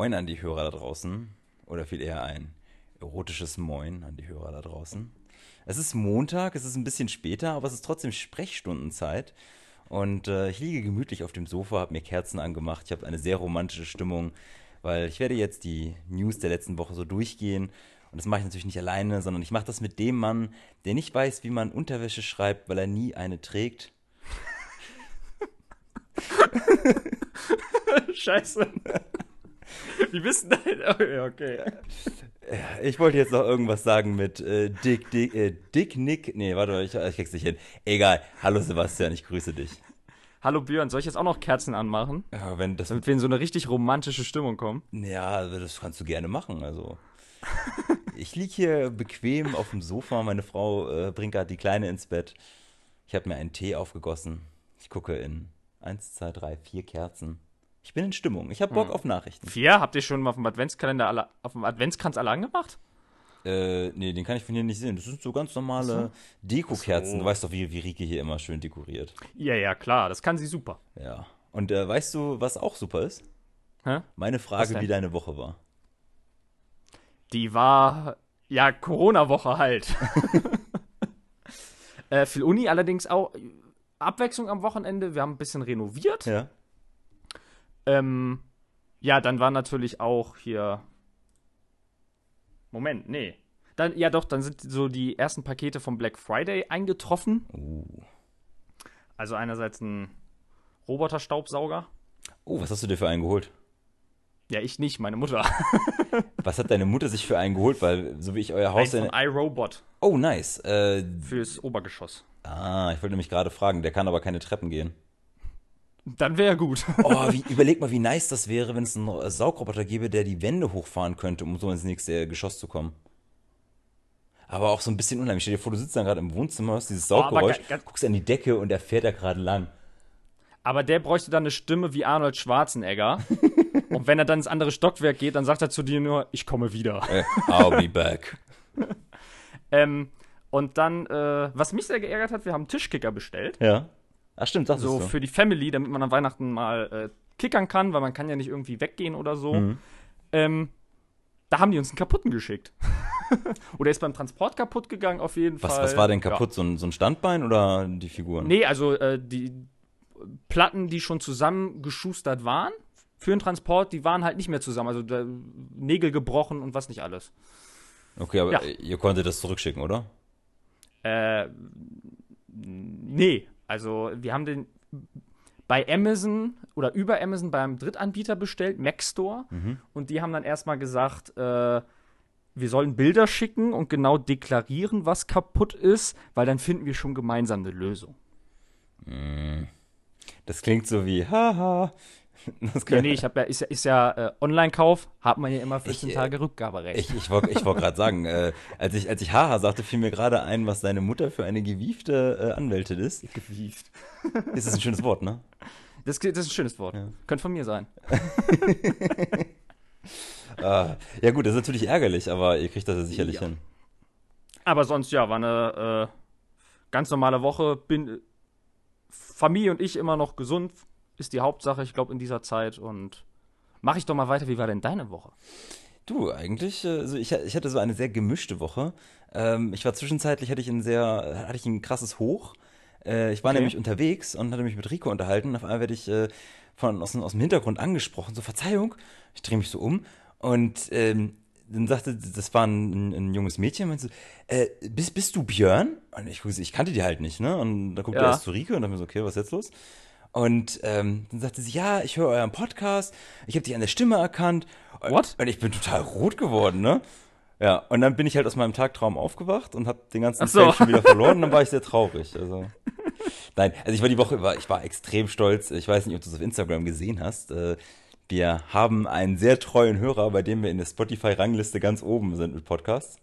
Moin an die Hörer da draußen. Oder viel eher ein erotisches Moin an die Hörer da draußen. Es ist Montag, es ist ein bisschen später, aber es ist trotzdem Sprechstundenzeit. Und äh, ich liege gemütlich auf dem Sofa, habe mir Kerzen angemacht. Ich habe eine sehr romantische Stimmung, weil ich werde jetzt die News der letzten Woche so durchgehen. Und das mache ich natürlich nicht alleine, sondern ich mache das mit dem Mann, der nicht weiß, wie man Unterwäsche schreibt, weil er nie eine trägt. Scheiße. Wie bist du denn? Okay, okay. Ich wollte jetzt noch irgendwas sagen mit äh, Dick, Dick, äh, Dick Nick. Nee, warte, ich, ich krieg's nicht hin. Egal. Hallo Sebastian, ich grüße dich. Hallo Björn, soll ich jetzt auch noch Kerzen anmachen? Ja, wenn das. Damit wir in so eine richtig romantische Stimmung kommen. Ja, also das kannst du gerne machen. Also. ich liege hier bequem auf dem Sofa. Meine Frau äh, bringt gerade die Kleine ins Bett. Ich habe mir einen Tee aufgegossen. Ich gucke in eins, zwei, drei, vier Kerzen. Ich bin in Stimmung. Ich habe Bock Hm. auf Nachrichten. Vier? Habt ihr schon mal auf dem Adventskalender alle, auf dem Adventskranz alle angemacht? Äh, nee, den kann ich von hier nicht sehen. Das sind so ganz normale Dekokerzen. So. Du weißt doch, wie, wie Rike hier immer schön dekoriert. Ja, ja, klar, das kann sie super. Ja. Und äh, weißt du, was auch super ist? Hä? Meine Frage, wie deine Woche war. Die war, ja, Corona-Woche halt. äh, für Uni allerdings auch Abwechslung am Wochenende. Wir haben ein bisschen renoviert. Ja. Ähm, ja, dann war natürlich auch hier. Moment, nee. Dann, ja doch, dann sind so die ersten Pakete vom Black Friday eingetroffen. Uh. Also einerseits ein Roboterstaubsauger. Oh, was hast du dir für einen geholt? Ja, ich nicht, meine Mutter. Was hat deine Mutter sich für einen geholt? Weil, so wie ich euer Ein Haus. von iRobot Oh, nice. Äh, fürs Obergeschoss. ah, ich wollte nämlich gerade fragen, der kann aber keine Treppen gehen. Dann wäre gut. Oh, wie, überleg mal, wie nice das wäre, wenn es einen Saugroboter gäbe, der die Wände hochfahren könnte, um so ins nächste Geschoss zu kommen. Aber auch so ein bisschen unheimlich. Stell dir vor, du sitzt dann gerade im Wohnzimmer, hörst dieses Oh, aber Sauggeräusch, ga- guckst an die Decke und der fährt da gerade lang. Aber der bräuchte dann eine Stimme wie Arnold Schwarzenegger. Und wenn er dann ins andere Stockwerk geht, dann sagt er zu dir nur, ich komme wieder. Äh, I'll be back. Ähm, und dann, äh, was mich sehr geärgert hat, wir haben Tischkicker bestellt. Ja. Ach stimmt, das So ist so. für die Family, damit man an Weihnachten mal äh, kickern kann, weil man kann ja nicht irgendwie weggehen oder so. Mhm. Ähm, da haben die uns einen kaputten geschickt. oder ist beim Transport kaputt gegangen auf jeden Was, Fall. was war denn kaputt? So, ein, so ein Standbein oder die Figuren? Ja. Nee, also äh, die Platten, die schon zusammengeschustert waren für den Transport, die waren halt nicht mehr zusammen. Also da, Nägel gebrochen und was nicht alles. Okay, aber Ja. ihr konntet das zurückschicken, oder? Äh, nee, also wir haben den bei Amazon oder über Amazon beim Drittanbieter bestellt, Mac Store. Und die haben dann erstmal gesagt, äh, wir sollen Bilder schicken und genau deklarieren, was kaputt ist, weil dann finden wir schon gemeinsam eine Lösung. Das klingt so wie, haha. Das Nee, ich habe ja, ist ja, ist ja äh, Online-Kauf, hat man ja immer 14 Ich, äh, Tage Rückgaberecht. Ich, ich wollte ich wollt gerade sagen, äh, als ich, als ich haha sagte, fiel mir gerade ein, was deine Mutter für eine gewiefte äh, Anwältin ist. gewieft. Ist das ein schönes Wort, ne? Das, das ist ein schönes Wort. Ja. Könnte von mir sein. Ah, ja gut, das ist natürlich ärgerlich, aber ihr kriegt das ja sicherlich Ja. hin. Aber sonst, ja, war eine äh, ganz normale Woche. Bin Familie und ich immer noch gesund, ist die Hauptsache, ich glaube, in dieser Zeit. Und mach ich doch mal weiter. Wie war denn deine Woche? Du, eigentlich, äh, also ich, ich hatte so eine sehr gemischte Woche. Ähm, ich war zwischenzeitlich, hatte ich ein sehr, hatte ich ein krasses Hoch. Äh, ich war Okay. nämlich unterwegs und hatte mich mit Rico unterhalten. Auf einmal werde ich äh, von, aus, dem- aus dem Hintergrund angesprochen, so Verzeihung. Ich drehe mich so um und ähm, dann sagte, das war ein, ein junges Mädchen, meinte so, äh, bist, bist du Björn? Und ich ich kannte die halt nicht, ne? Und da guckte Ja. er erst zu Rico und dachte mir so, okay, was ist jetzt los? Und ähm, dann sagte sie, ja, ich höre euren Podcast, ich habe dich an der Stimme erkannt. Und, What? Und ich bin total rot geworden, ne? Ja, und dann bin ich halt aus meinem Tagtraum aufgewacht und habe den ganzen Ach so. Schon wieder verloren und dann war ich sehr traurig. Also. Nein, also ich war die Woche über, ich war extrem stolz. Ich weiß nicht, ob du es auf Instagram gesehen hast. Äh, Wir haben einen sehr treuen Hörer, bei dem wir in der Spotify-Rangliste ganz oben sind mit Podcasts.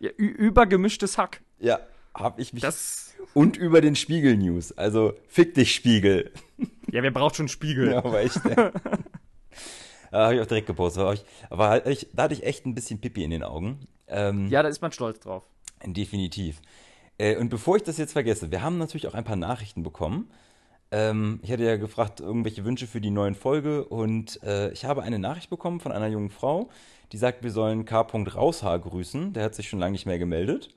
Ja, übergemischtes Hack. Ja, habe ich mich. Das. Und über den Spiegel News. Also fick dich, Spiegel. Ja, wer braucht schon Spiegel? Ja, aber echt. Ne? Da habe ich auch direkt gepostet. Aber, ich, aber ich, da hatte ich echt ein bisschen Pipi in den Augen. Ähm, Ja, da ist man stolz drauf. Definitiv. Äh, und bevor ich das jetzt vergesse, wir haben natürlich auch ein paar Nachrichten bekommen. Ähm, ich hatte ja gefragt, irgendwelche Wünsche für die neuen Folge und äh, ich habe eine Nachricht bekommen von einer jungen Frau, die sagt, wir sollen K. Raushaar grüßen. Der hat sich schon lange nicht mehr gemeldet.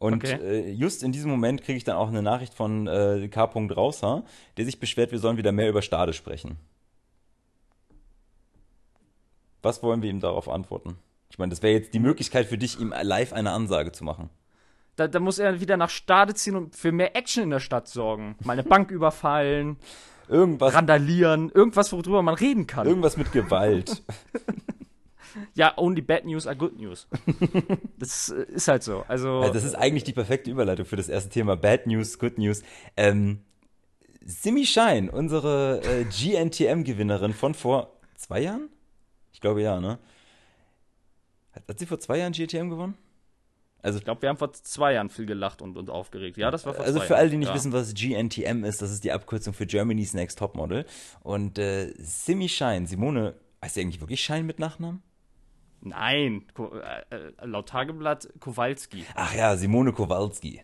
Und Okay. äh, just in diesem Moment kriege ich dann auch eine Nachricht von äh, K. Raushaar, der sich beschwert, wir sollen wieder mehr über Stade sprechen. Was wollen wir ihm darauf antworten? Ich meine, das wäre jetzt die Möglichkeit für dich, ihm live eine Ansage zu machen. Da, da muss er wieder nach Stade ziehen und für mehr Action in der Stadt sorgen. Mal eine Bank überfallen, Irgendwas, randalieren, irgendwas, worüber man reden kann. irgendwas mit Gewalt. ja, only bad news are good news. das äh, ist halt so. Also, Also das ist eigentlich die perfekte Überleitung für das erste Thema. Bad News, Good News. Ähm, Simi Shine, unsere äh, GNTM-Gewinnerin von vor zwei Jahren? Ich glaube ja, ne? Hat, hat sie vor zwei Jahren GNTM gewonnen? Also, ich glaube, wir haben vor zwei Jahren viel gelacht und, und aufgeregt. Ja, das war vor also für alle, die nicht ja. wissen, was GNTM ist, das ist die Abkürzung für Germany's Next Topmodel. Und äh, Simi Shine, Simone, heißt sie eigentlich wirklich Shine mit Nachnamen? Nein, äh, äh, laut Tageblatt Kowalski. Ach ja, Simone Kowalski.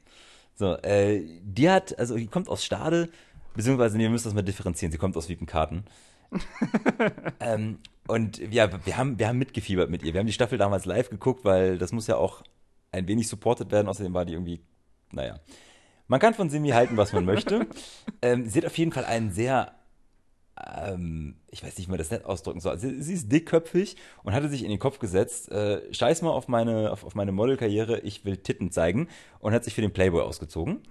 So, äh, die hat, also die kommt aus Stade, beziehungsweise, nee, ihr müsst das mal differenzieren, sie kommt aus Wiepenkarten. ähm, und ja, wir haben, wir haben mitgefiebert mit ihr. Wir haben die Staffel damals live geguckt, weil das muss ja auch ein wenig supported werden. Außerdem war die irgendwie, naja. Man kann von Simi halten, was man möchte. ähm, sie hat auf jeden Fall einen sehr, ähm, ich weiß nicht, wie man das nett ausdrücken soll. Sie, sie ist dickköpfig und hatte sich in den Kopf gesetzt, äh, scheiß mal auf meine, auf, auf meine Modelkarriere, ich will Titten zeigen und hat sich für den Playboy ausgezogen.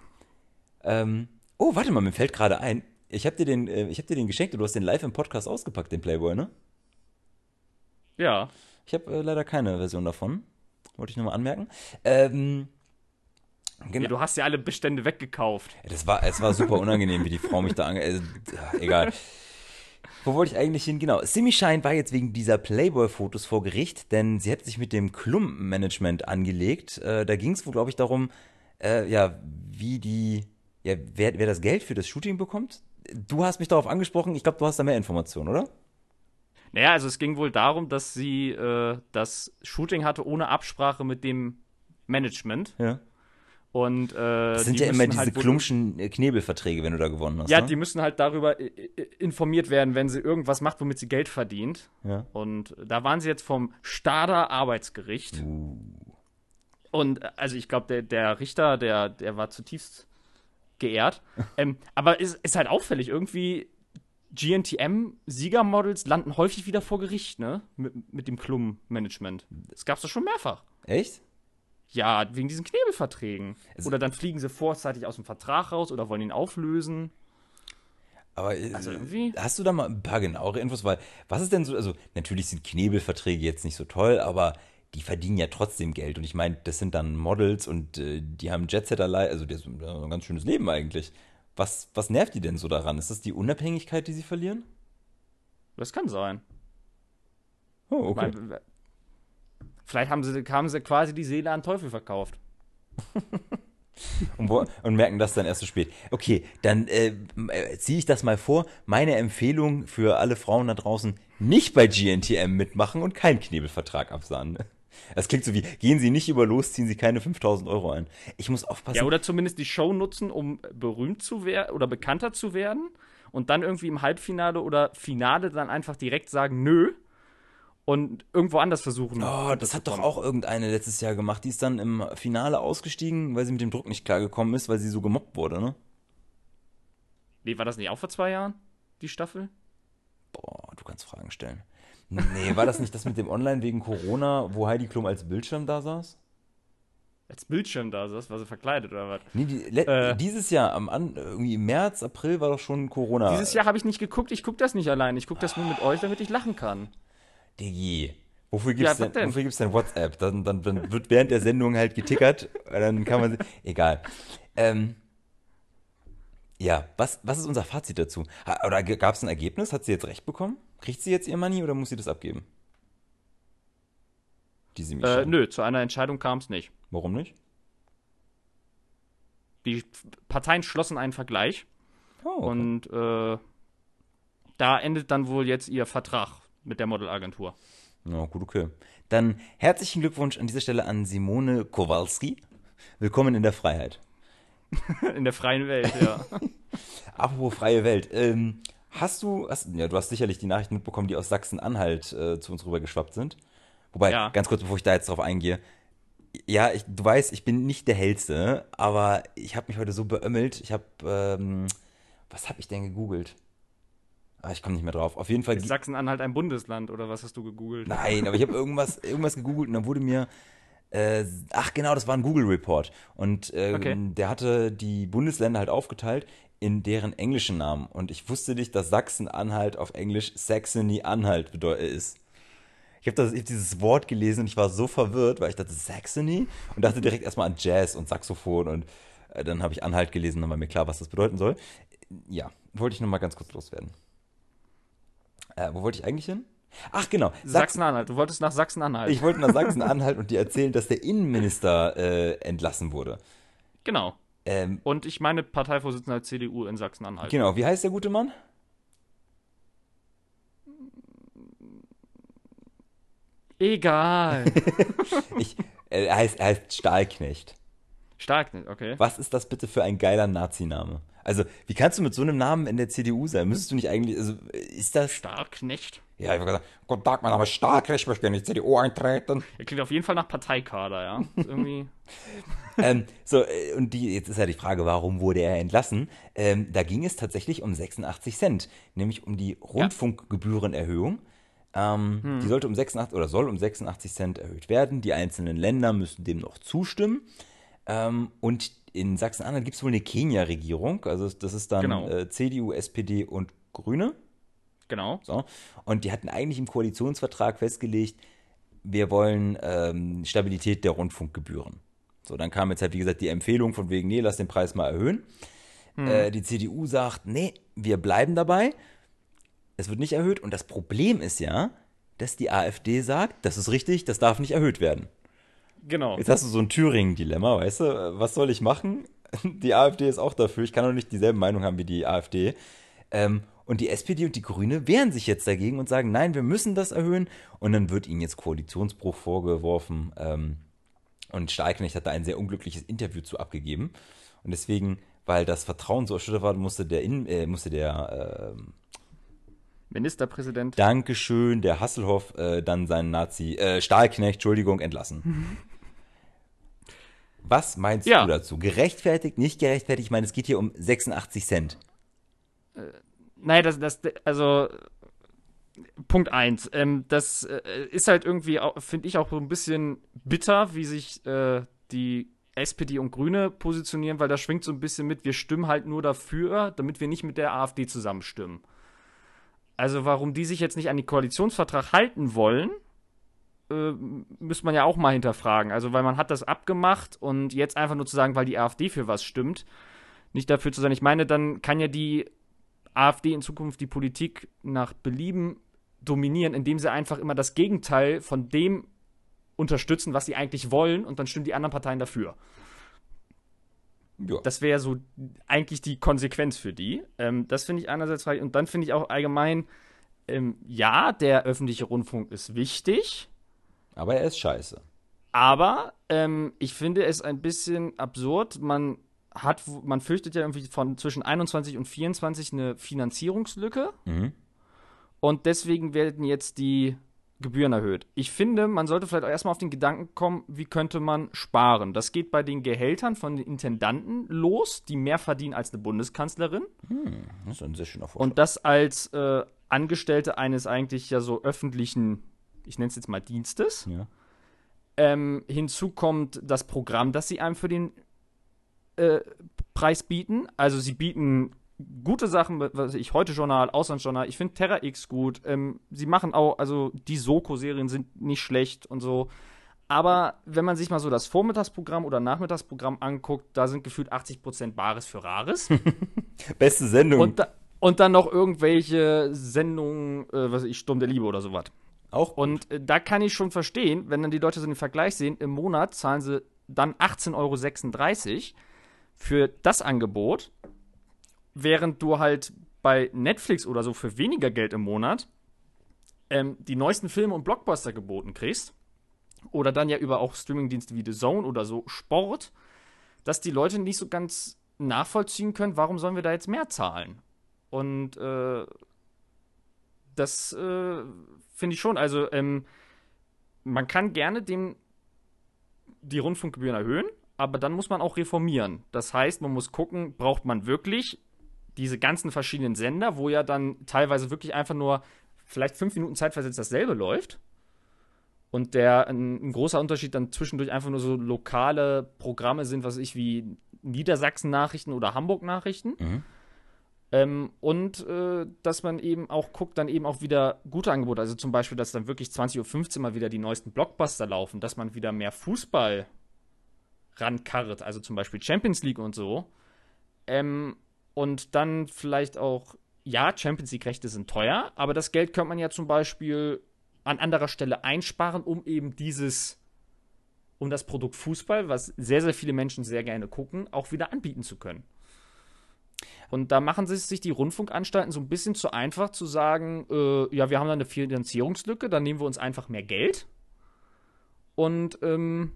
Ähm, oh, warte mal, mir fällt gerade ein, ich habe dir, den, äh, ich hab dir den geschenkt und du hast den live im Podcast ausgepackt, den Playboy, ne? Ja. Ich habe äh, leider keine Version davon. Wollte ich nur mal anmerken. Ähm, genau. ja. Du hast ja alle Bestände weggekauft. Das war, es war super unangenehm, wie die Frau mich da ange... Äh, egal. Wo wollte ich eigentlich hin? Genau. Simi Shine war jetzt wegen dieser Playboy-Fotos vor Gericht, denn sie hat sich mit dem Klumpenmanagement angelegt. Äh, da ging es wohl, glaube ich, darum, äh, ja, wie die, ja, wer, wer das Geld für das Shooting bekommt. Du hast mich darauf angesprochen. Ich glaube, du hast da mehr Informationen, oder? Naja, also es ging wohl darum, dass sie äh, das Shooting hatte ohne Absprache mit dem Management. Ja. Und äh, Das sind ja immer müssen diese halt klumpschen äh, Knebelverträge, wenn du da gewonnen hast. Ja, ne? die müssen halt darüber äh, äh, informiert werden, wenn sie irgendwas macht, womit sie Geld verdient. Ja. Und da waren sie jetzt vom Stader Arbeitsgericht. Uh. Und also ich glaube, der, der Richter, der, der war zutiefst geehrt. ähm, aber es ist, ist halt auffällig, irgendwie GNTM-Siegermodels landen häufig wieder vor Gericht, ne? Mit, mit dem Klum-Management. Das gab's doch schon mehrfach. Echt? Ja, wegen diesen Knebelverträgen. Also- oder dann fliegen sie vorzeitig aus dem Vertrag raus oder wollen ihn auflösen. Aber äh, Also irgendwie- hast du da mal ein paar genauere Infos? Weil, was ist denn so, also natürlich sind Knebelverträge jetzt nicht so toll, aber die verdienen ja trotzdem Geld. Und ich meine, das sind dann Models und äh, die haben Jetsetter, also das ist ein ganz schönes Leben eigentlich. Was, was nervt die denn so daran? Ist das die Unabhängigkeit, die sie verlieren? Das kann sein. Oh, okay. Weil, vielleicht haben sie, haben sie quasi die Seele an Teufel verkauft. Und, wo, und merken das dann erst so spät. Okay, dann äh, äh, ziehe ich das mal vor. Meine Empfehlung für alle Frauen da draußen, nicht bei GNTM mitmachen und keinen Knebelvertrag absahnen. Das klingt so wie, gehen Sie nicht über los, ziehen Sie keine 5000 Euro ein. Ich muss aufpassen. Ja, oder zumindest die Show nutzen, um berühmt zu werden oder bekannter zu werden und dann irgendwie im Halbfinale oder Finale dann einfach direkt sagen, nö und irgendwo anders versuchen. Oh, das hat doch auch irgendeine letztes Jahr gemacht. Die ist dann im Finale ausgestiegen, weil sie mit dem Druck nicht klargekommen ist, weil sie so gemobbt wurde, ne? Nee, war das nicht auch vor zwei Jahren, die Staffel? Boah, du kannst Fragen stellen. Nee, war das nicht das mit dem Online wegen Corona, wo Heidi Klum als Bildschirm da saß? Als Bildschirm da saß, war sie verkleidet oder was? Nee, die, Äh. dieses Jahr, am An irgendwie im März, April war doch schon Corona. Dieses Jahr habe ich nicht geguckt, ich gucke das nicht allein. Ich gucke das nur mit euch, damit ich lachen kann. Digi. Wofür gibt's, Ja, was denn, denn? wofür gibt's denn WhatsApp? Dann, dann, dann wird während der Sendung halt getickert. dann kann man. Egal. Ähm, ja, was, was ist unser Fazit dazu? Oder gab es ein Ergebnis? Hat sie jetzt recht bekommen? Kriegt sie jetzt ihr Money oder muss sie das abgeben? Diese Äh, nö, zu einer Entscheidung kam es nicht. Warum nicht? Die Parteien schlossen einen Vergleich Oh, okay. und äh, da endet dann wohl jetzt ihr Vertrag mit der Modelagentur. Na gut, okay. Dann herzlichen Glückwunsch an dieser Stelle an Simone Kowalski. Willkommen in der Freiheit. In der freien Welt, ja. Apropos freie Welt. Ähm, hast du, hast, ja, du hast sicherlich die Nachrichten mitbekommen, die aus Sachsen-Anhalt äh, zu uns rübergeschwappt sind. Wobei, Ja. ganz kurz, bevor ich da jetzt drauf eingehe. Ja, ich, du weißt, ich bin nicht der Hellste, aber ich habe mich heute so beömmelt. Ich habe, ähm, was habe ich denn gegoogelt? Ah, ich komme nicht mehr drauf. Auf jeden Fall. Ist Sachsen-Anhalt ein Bundesland oder was hast du gegoogelt? Nein, aber ich habe irgendwas, irgendwas gegoogelt und dann wurde mir, äh, ach genau, das war ein Google-Report. Und ähm, Okay. der hatte die Bundesländer halt aufgeteilt in deren englischen Namen. Und ich wusste nicht, dass Sachsen-Anhalt auf Englisch Saxony-Anhalt äh, ist. Ich habe hab dieses Wort gelesen und ich war so verwirrt, weil ich dachte, Saxony? Und dachte direkt erstmal an Jazz und Saxophon und äh, dann habe ich Anhalt gelesen, dann war mir klar, was das bedeuten soll. Ja, wollte ich nochmal ganz kurz loswerden. Äh, wo wollte ich eigentlich hin? Ach genau, Sachsen, Sachsen-Anhalt. Du wolltest nach Sachsen-Anhalt. ich wollte nach Sachsen-Anhalt und dir erzählen, dass der Innenminister äh, entlassen wurde. Genau. Ähm, Und ich meine Parteivorsitzender der CDU in Sachsen-Anhalt. genau, wie heißt der gute Mann? Egal. Ich, äh, er, heißt, er heißt Stahlknecht. Stark nicht, okay. Was ist das bitte für ein geiler Nazi-Name? Also, wie kannst du mit so einem Namen in der CDU sein? Müsstest du nicht eigentlich, also, ist das. Starknecht. Ja, ich habe gesagt, guten Tag, mein Name ist Stahlknecht, ich möchte in die CDU eintreten. Er klingt auf jeden Fall nach Parteikader, ja. Irgendwie. ähm, so, äh, und die, jetzt ist ja die Frage, warum wurde er entlassen? Ähm, da ging es tatsächlich um 86 Cent, nämlich um die Rundfunkgebührenerhöhung. Ähm, Die sollte um 86 oder soll um 86 Cent erhöht werden. Die einzelnen Länder müssen dem noch zustimmen. Ähm, und in Sachsen-Anhalt gibt es wohl eine Kenia-Regierung. Also das ist dann Genau. äh, CDU, SPD und Grüne. Genau. So. Und die hatten eigentlich im Koalitionsvertrag festgelegt, wir wollen ähm, Stabilität der Rundfunkgebühren. So, dann kam jetzt halt, wie gesagt, die Empfehlung von wegen, nee, lass den Preis mal erhöhen. Äh, die CDU sagt, nee, wir bleiben dabei. Es wird nicht erhöht. Und das Problem ist ja, dass die AfD sagt, das ist richtig, das darf nicht erhöht werden. Genau. Jetzt hast du so ein Thüringen-Dilemma, weißt du? Was soll ich machen? Die AfD ist auch dafür. Ich kann doch nicht dieselbe Meinung haben wie die AfD. Ähm, und die SPD und die Grüne wehren sich jetzt dagegen und sagen, nein, wir müssen das erhöhen. Und dann wird ihnen jetzt Koalitionsbruch vorgeworfen. Ähm, und Stahlknecht hat da ein sehr unglückliches Interview zu abgegeben. Und deswegen, weil das Vertrauen so erschüttert war, musste der, In äh, musste der ähm, Ministerpräsident. Dankeschön, der Hasselhoff äh, dann seinen Nazi, äh, Stahlknecht, Entschuldigung, entlassen. Was meinst Ja. du dazu? Gerechtfertigt, nicht gerechtfertigt? Ich meine, es geht hier um 86 Cent. Nein, das, das, also Punkt eins. Ähm, das äh, ist halt irgendwie, finde ich, auch so ein bisschen bitter, wie sich äh, die SPD und Grüne positionieren, weil da schwingt so ein bisschen mit, wir stimmen halt nur dafür, damit wir nicht mit der AfD zusammenstimmen. Also warum die sich jetzt nicht an den Koalitionsvertrag halten wollen, äh, müsste man ja auch mal hinterfragen. Also weil man hat das abgemacht und jetzt einfach nur zu sagen, weil die AfD für was stimmt, nicht dafür zu sein. Ich meine, dann kann ja die AfD in Zukunft die Politik nach Belieben dominieren, indem sie einfach immer das Gegenteil von dem unterstützen, was sie eigentlich wollen, und dann stimmen die anderen Parteien dafür. Ja. Das wäre so eigentlich die Konsequenz für die. Ähm, das finde ich einerseits. Und dann finde ich auch allgemein, ähm, ja, der öffentliche Rundfunk ist wichtig, Aber er ist scheiße. aber ähm, ich finde es ein bisschen absurd. Man hat, man fürchtet ja irgendwie von zwischen 21 und 24 eine Finanzierungslücke. Mhm. Und deswegen werden jetzt die Gebühren erhöht. Ich finde, man sollte vielleicht auch erstmal auf den Gedanken kommen, wie könnte man sparen. Das geht bei den Gehältern von den Intendanten los, die mehr verdienen als eine Bundeskanzlerin. Das ist ein sehr schöner Vorschlag. Und das als äh, Angestellte eines eigentlich ja so öffentlichen, ich nenne es jetzt mal Dienstes. ja. Ähm, hinzu kommt das Programm, das sie einem für den äh, Preis bieten. Also sie bieten gute Sachen, was ich, heute Journal, Auslandsjournal. Ich finde Terra X gut. Ähm, sie machen auch, also die Soko-Serien sind nicht schlecht und so. Aber wenn man sich mal so das Vormittagsprogramm oder Nachmittagsprogramm anguckt, da sind gefühlt 80% Bares für Rares. Beste Sendung. und, da, und dann noch irgendwelche Sendungen, äh, was weiß ich, Sturm der Liebe oder sowas. Auch Und äh, da kann ich schon verstehen, wenn dann die Leute so den Vergleich sehen, im Monat zahlen sie dann 18,36 Euro für das Angebot, während du halt bei Netflix oder so für weniger Geld im Monat ähm, die neuesten Filme und Blockbuster geboten kriegst. Oder dann ja über auch Streamingdienste wie The Zone oder so Sport, dass die Leute nicht so ganz nachvollziehen können, warum sollen wir da jetzt mehr zahlen? Und äh, das äh, finde ich schon. Also, ähm, man kann gerne dem die Rundfunkgebühren erhöhen, aber dann muss man auch reformieren. Das heißt, man muss gucken, braucht man wirklich diese ganzen verschiedenen Sender, wo ja dann teilweise wirklich einfach nur vielleicht fünf Minuten Zeitversetzt dasselbe läuft. Und der ein, ein, großer Unterschied dann zwischendurch einfach nur so lokale Programme sind, was ich wie Niedersachsen-Nachrichten oder Hamburg-Nachrichten. Mhm. Ähm, und äh, dass man eben auch guckt, dann eben auch wieder gute Angebote. Also zum Beispiel, dass dann wirklich 20.15 Uhr mal wieder die neuesten Blockbuster laufen, dass man wieder mehr Fußball rankarrt, also zum Beispiel Champions League und so. Ähm, und dann vielleicht auch, ja, Champions League-Rechte sind teuer, aber das Geld könnte man ja zum Beispiel an anderer Stelle einsparen, um eben dieses, um das Produkt Fußball, was sehr, sehr viele Menschen sehr gerne gucken, auch wieder anbieten zu können. Und da machen sich die Rundfunkanstalten so ein bisschen zu einfach zu sagen, äh, ja, wir haben da eine Finanzierungslücke, dann nehmen wir uns einfach mehr Geld und ähm,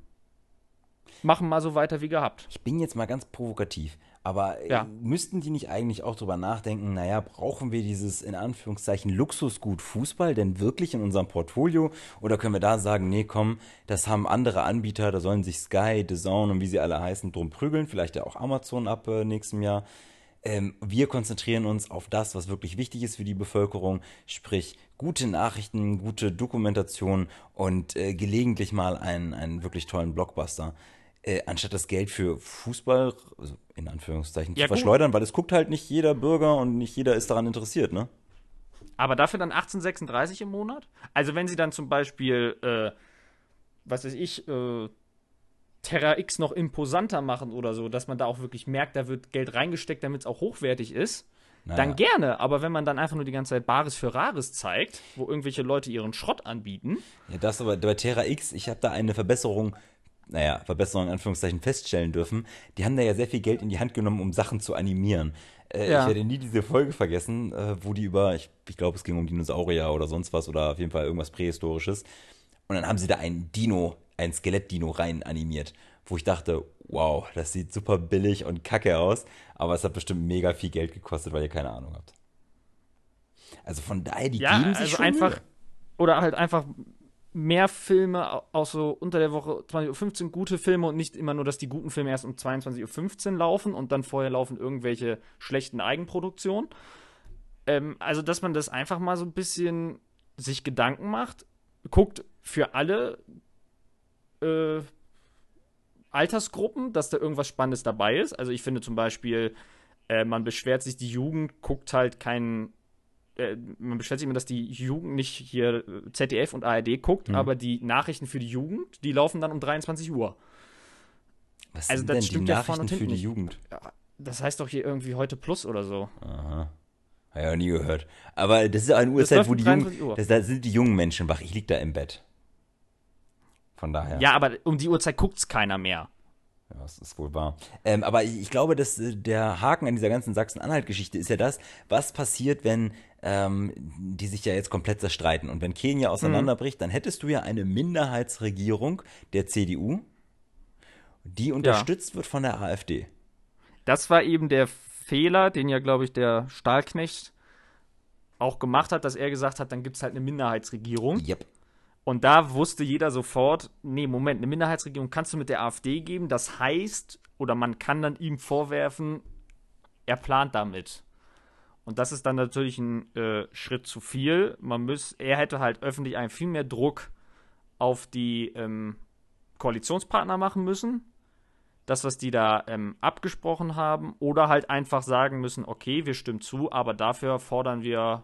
machen mal so weiter wie gehabt. Ich bin jetzt mal ganz provokativ. Aber äh, ja. müssten die nicht eigentlich auch drüber nachdenken, naja, brauchen wir dieses in Anführungszeichen Luxusgut Fußball denn wirklich in unserem Portfolio? Oder können wir da sagen, nee, komm, das haben andere Anbieter, da sollen sich Sky, The Zone und wie sie alle heißen, drum prügeln, vielleicht ja auch Amazon ab äh, nächstem Jahr. Ähm, wir konzentrieren uns auf das, was wirklich wichtig ist für die Bevölkerung, sprich gute Nachrichten, gute Dokumentation und äh, gelegentlich mal einen, einen wirklich tollen Blockbuster äh, anstatt das Geld für Fußball, also in Anführungszeichen, ja, zu verschleudern, weil es guckt halt nicht jeder Bürger und nicht jeder ist daran interessiert, ne? Aber dafür dann 1836 im Monat? Also wenn sie dann zum Beispiel, äh, was weiß ich, äh, Terra X noch imposanter machen oder so, dass man da auch wirklich merkt, da wird Geld reingesteckt, damit es auch hochwertig ist, naja. dann gerne. Aber wenn man dann einfach nur die ganze Zeit Bares für Rares zeigt, wo irgendwelche Leute ihren Schrott anbieten. Ja, das aber bei Terra X, ich habe da eine Verbesserung naja, Verbesserungen in Anführungszeichen feststellen dürfen, die haben da ja sehr viel Geld in die Hand genommen, um Sachen zu animieren. Äh, ja. Ich werde nie diese Folge vergessen, äh, wo die über, ich, ich glaube, es ging um Dinosaurier oder sonst was oder auf jeden Fall irgendwas Prähistorisches. Und dann haben sie da ein Dino, ein Skelett-Dino rein animiert, wo ich dachte, wow, das sieht super billig und kacke aus, aber es hat bestimmt mega viel Geld gekostet, weil ihr keine Ahnung habt. Also von daher, die ja, geben sich also schon einfach Mühe. oder halt einfach mehr Filme, auch so unter der Woche 20.15 Uhr gute Filme und nicht immer nur, dass die guten Filme erst um 22.15 Uhr laufen und dann vorher laufen irgendwelche schlechten Eigenproduktionen. Ähm, also, dass man das einfach mal so ein bisschen sich Gedanken macht, guckt für alle äh, Altersgruppen, dass da irgendwas Spannendes dabei ist. Also, ich finde zum Beispiel, äh, man beschwert sich, die Jugend guckt halt keinen äh, man beschwert sich immer, dass die Jugend nicht hier äh, ZDF und ARD guckt, mhm. aber die Nachrichten für die Jugend, die laufen dann um 23 Uhr. Was also, sind das denn die Nachrichten für die Jugend? Ja, das heißt doch hier irgendwie heute Plus oder so. Aha. Habe ich auch nie gehört. Aber das ist eine Uhrzeit, wo die jungen, das, da sind die jungen Menschen wach. Ich liege da im Bett. Von daher. Ja, aber um die Uhrzeit guckt es keiner mehr. Ja, das ist wohl wahr. Ähm, aber ich, glaube, dass äh, der Haken an dieser ganzen Sachsen-Anhalt-Geschichte ist ja das, was passiert, wenn ähm, die sich ja jetzt komplett zerstreiten. Und wenn Kenia auseinanderbricht, mhm. dann hättest du ja eine Minderheitsregierung der CDU, die unterstützt ja. wird von der AfD. Das war eben der Fehler, den ja, glaube ich, der Stahlknecht auch gemacht hat, dass er gesagt hat, dann gibt es halt eine Minderheitsregierung. Yep. Und da wusste jeder sofort, nee, Moment, eine Minderheitsregierung kannst du mit der AfD geben. Das heißt, oder man kann dann ihm vorwerfen, er plant damit. Und das ist dann natürlich ein äh, Schritt zu viel. Man muss, er hätte halt öffentlich einen viel mehr Druck auf die ähm, Koalitionspartner machen müssen. Das, was die da ähm, abgesprochen haben. Oder halt einfach sagen müssen, okay, wir stimmen zu, aber dafür fordern wir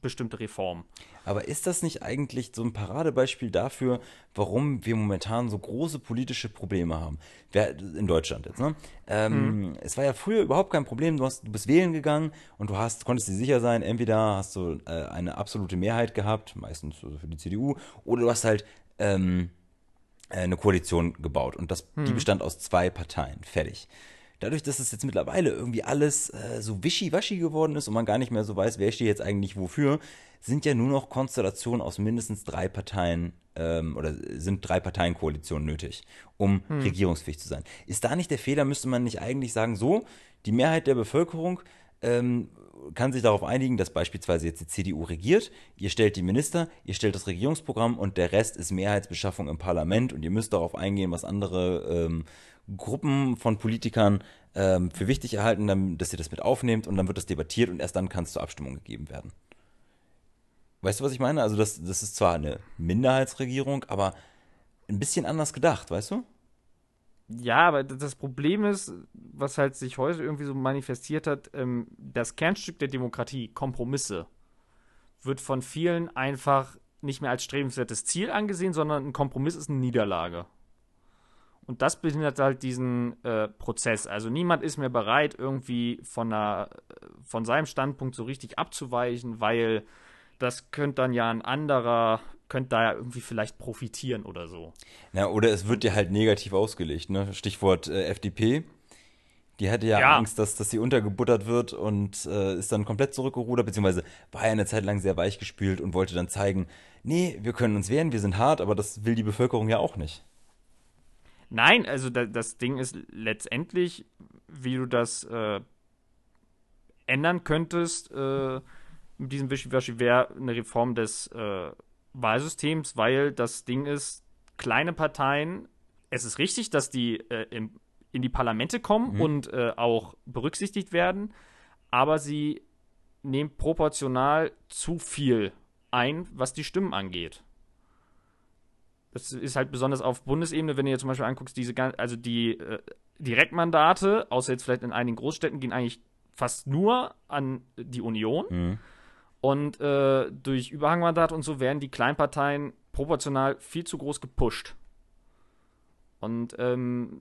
bestimmte Reformen. Aber ist das nicht eigentlich so ein Paradebeispiel dafür, warum wir momentan so große politische Probleme haben? In Deutschland jetzt, ne? Ähm, mhm. Es war ja früher überhaupt kein Problem. Du, hast, du bist wählen gegangen und du hast, konntest dir sicher sein, entweder hast du äh, eine absolute Mehrheit gehabt, meistens für die CDU, oder du hast halt ähm, eine Koalition gebaut. Und das, mhm. die bestand aus zwei Parteien. Fertig. Dadurch, dass es jetzt mittlerweile irgendwie alles äh, so wischiwaschi geworden ist und man gar nicht mehr so weiß, wer steht jetzt eigentlich wofür, sind ja nur noch Konstellationen aus mindestens drei Parteien ähm, oder sind drei Parteienkoalitionen nötig, um hm. regierungsfähig zu sein. Ist da nicht der Fehler, müsste man nicht eigentlich sagen, so, die Mehrheit der Bevölkerung ähm, kann sich darauf einigen, dass beispielsweise jetzt die CDU regiert, ihr stellt die Minister, ihr stellt das Regierungsprogramm und der Rest ist Mehrheitsbeschaffung im Parlament und ihr müsst darauf eingehen, was andere ähm, Gruppen von Politikern ähm, für wichtig erhalten, dass ihr das mit aufnehmt und dann wird das debattiert und erst dann kann es zur Abstimmung gegeben werden. Weißt du, was ich meine? Also das, das ist zwar eine Minderheitsregierung, aber ein bisschen anders gedacht, weißt du? Ja, aber das Problem ist, was halt sich heute irgendwie so manifestiert hat, ähm, das Kernstück der Demokratie, Kompromisse, wird von vielen einfach nicht mehr als strebenswertes Ziel angesehen, sondern ein Kompromiss ist eine Niederlage. Und das behindert halt diesen äh, Prozess. Also niemand ist mehr bereit, irgendwie von, einer, von seinem Standpunkt so richtig abzuweichen, weil das könnte dann ja ein anderer, könnte da ja irgendwie vielleicht profitieren oder so. Ja, oder es wird dir halt negativ ausgelegt, ne? Stichwort äh, FDP. Die hatte ja, ja, Angst, dass, dass sie untergebuttert wird und äh, ist dann komplett zurückgerudert, beziehungsweise war ja eine Zeit lang sehr weichgespült und wollte dann zeigen, nee, wir können uns wehren, wir sind hart, aber das will die Bevölkerung ja auch nicht. Nein, also da, das Ding ist letztendlich, wie du das äh, ändern könntest, äh, mit diesem Wischiwaschi wäre eine Reform des äh, Wahlsystems, weil das Ding ist, kleine Parteien, es ist richtig, dass die äh, im, in die Parlamente kommen mhm. und äh, auch berücksichtigt werden, aber sie nehmen proportional zu viel ein, was die Stimmen angeht. Das ist halt besonders auf Bundesebene, wenn du dir zum Beispiel anguckst, diese, also die äh, Direktmandate, außer jetzt vielleicht in einigen Großstädten, gehen eigentlich fast nur an die Union. Mhm. Und äh, durch Überhangmandat und so werden die Kleinparteien proportional viel zu groß gepusht. Und ähm,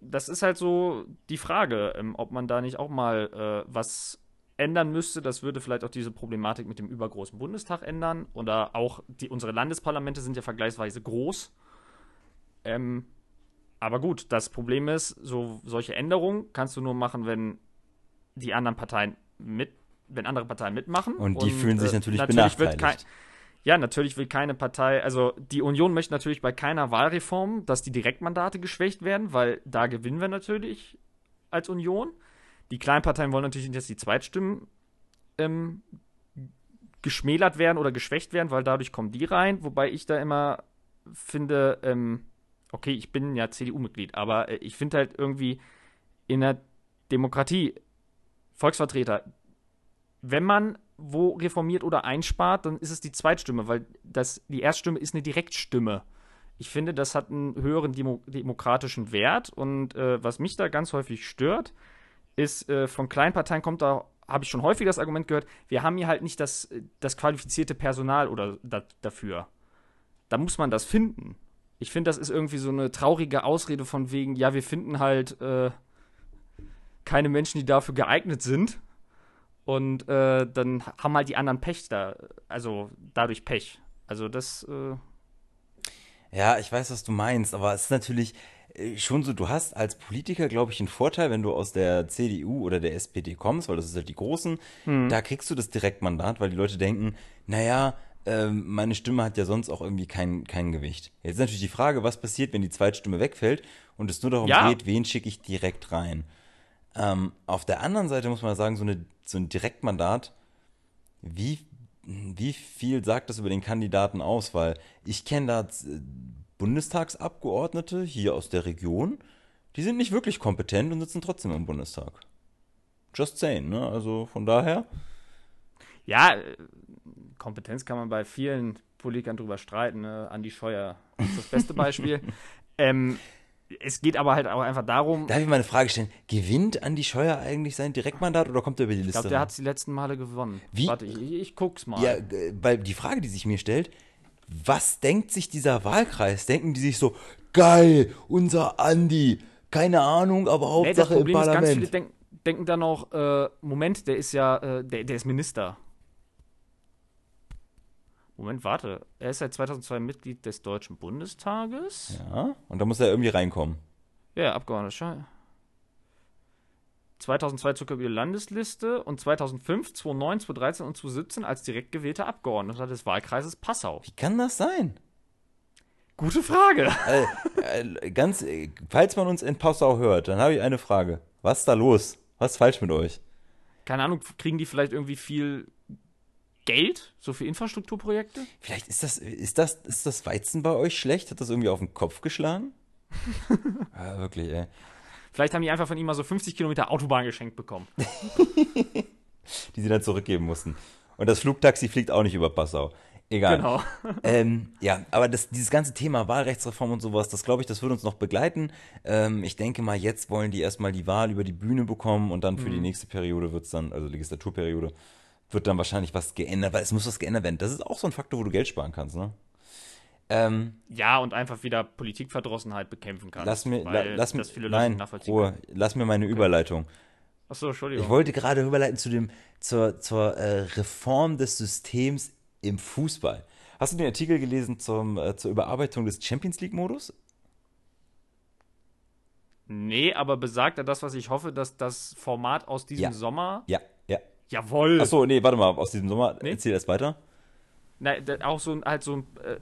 das ist halt so die Frage, ähm, ob man da nicht auch mal äh, was ändern müsste. Das würde vielleicht auch diese Problematik mit dem übergroßen Bundestag ändern. Oder auch die, unsere Landesparlamente sind ja vergleichsweise groß. Ähm, aber gut, das Problem ist, so solche Änderungen kannst du nur machen, wenn die anderen Parteien mit wenn andere Parteien mitmachen. Und die und, fühlen sich natürlich, äh, natürlich benachteiligt. ja, natürlich will keine Partei, also die Union möchte natürlich bei keiner Wahlreform, dass die Direktmandate geschwächt werden, weil da gewinnen wir natürlich als Union. Die Kleinparteien wollen natürlich nicht, dass die Zweitstimmen ähm, geschmälert werden oder geschwächt werden, weil dadurch kommen die rein. Wobei ich da immer finde, ähm, okay, ich bin ja CDU-Mitglied, aber äh, ich finde halt irgendwie in der Demokratie Volksvertreter, wenn man wo reformiert oder einspart, dann ist es die Zweitstimme, weil das, die Erststimme ist eine Direktstimme. Ich finde, das hat einen höheren Demo demokratischen Wert und äh, was mich da ganz häufig stört, ist, äh, von Kleinparteien kommt da, habe ich schon häufig das Argument gehört, wir haben hier halt nicht das, das qualifizierte Personal oder da, dafür. Da muss man das finden. Ich finde, das ist irgendwie so eine traurige Ausrede von wegen, ja, wir finden halt äh, keine Menschen, die dafür geeignet sind. Und äh, dann haben halt die anderen Pech da, also dadurch Pech. Also das. Äh ja, ich weiß, was du meinst, aber es ist natürlich äh, schon so, du hast als Politiker, glaube ich, einen Vorteil, wenn du aus der CDU oder der SPD kommst, weil das ist halt die Großen, hm. da kriegst du das Direktmandat, weil die Leute denken, naja, ähm, meine Stimme hat ja sonst auch irgendwie kein, kein Gewicht. Jetzt ist natürlich die Frage, was passiert, wenn die Zweitstimme wegfällt und es nur darum ja. geht, wen schicke ich direkt rein. Ähm, auf der anderen Seite muss man sagen, so, eine, so ein Direktmandat, wie, wie viel sagt das über den Kandidaten aus? Weil ich kenne da äh, Bundestagsabgeordnete hier aus der Region, die sind nicht wirklich kompetent und sitzen trotzdem im Bundestag. Just saying, ne? Also von daher. Ja, äh, Kompetenz kann man bei vielen Politikern drüber streiten. Ne? Andi Scheuer ist das beste Beispiel. ähm, es geht aber halt auch einfach darum. Darf ich mal eine Frage stellen? Gewinnt Andi Scheuer eigentlich sein Direktmandat oder kommt er über die Liste? Ich glaube, der hat es die letzten Male gewonnen. Wie? Warte, ich, ich guck's mal. Ja, weil die Frage, die sich mir stellt, was denkt sich dieser Wahlkreis? Denken die sich so, geil, unser Andi, keine Ahnung, aber Hauptsache nee, im Parlament. Ist, ganz viele denk, denken dann auch, äh, Moment, der ist ja, äh, der, der ist Minister. Moment, warte. Er ist seit 2002 Mitglied des Deutschen Bundestages. Ja, und da muss er irgendwie reinkommen. Ja, Abgeordneter. 2002 zur Landesliste und 2005, 2009, 2013 und 2017 als direkt gewählter Abgeordneter des Wahlkreises Passau. Wie kann das sein? Gute Frage. Äh, äh, ganz, äh, falls man uns in Passau hört, dann habe ich eine Frage. Was ist da los? Was ist falsch mit euch? Keine Ahnung, kriegen die vielleicht irgendwie viel Geld? So für Infrastrukturprojekte? Vielleicht ist das, ist das, ist das Weizen bei euch schlecht? Hat das irgendwie auf den Kopf geschlagen? ja, wirklich, ey. Vielleicht haben die einfach von ihm mal so 50 Kilometer Autobahn geschenkt bekommen. die sie dann zurückgeben mussten. Und das Flugtaxi fliegt auch nicht über Passau. Egal. Genau. Ähm, ja, aber das, dieses ganze Thema Wahlrechtsreform und sowas, das glaube ich, das wird uns noch begleiten. Ähm, ich denke mal, jetzt wollen die erstmal die Wahl über die Bühne bekommen und dann für mhm. die nächste Periode wird es dann, also Legislaturperiode, wird dann wahrscheinlich was geändert, weil es muss was geändert werden. Das ist auch so ein Faktor, wo du Geld sparen kannst, ne? Ähm, ja, und einfach wieder Politikverdrossenheit bekämpfen kannst. Lass mir, la, lass mir, nein, Ruhe, lass mir meine okay. Überleitung. Achso, Entschuldigung. Ich wollte gerade überleiten zu dem, zur, zur äh, Reform des Systems im Fußball. Hast du den Artikel gelesen zum, äh, zur Überarbeitung des Champions League-Modus? Nee, aber besagt er das, was ich hoffe, dass das Format aus diesem ja. Sommer. Ja, ja. Jawoll. Achso, nee, warte mal, aus diesem Sommer. Nee? Erzähl erst weiter. Nein, auch so halt so ein. Äh,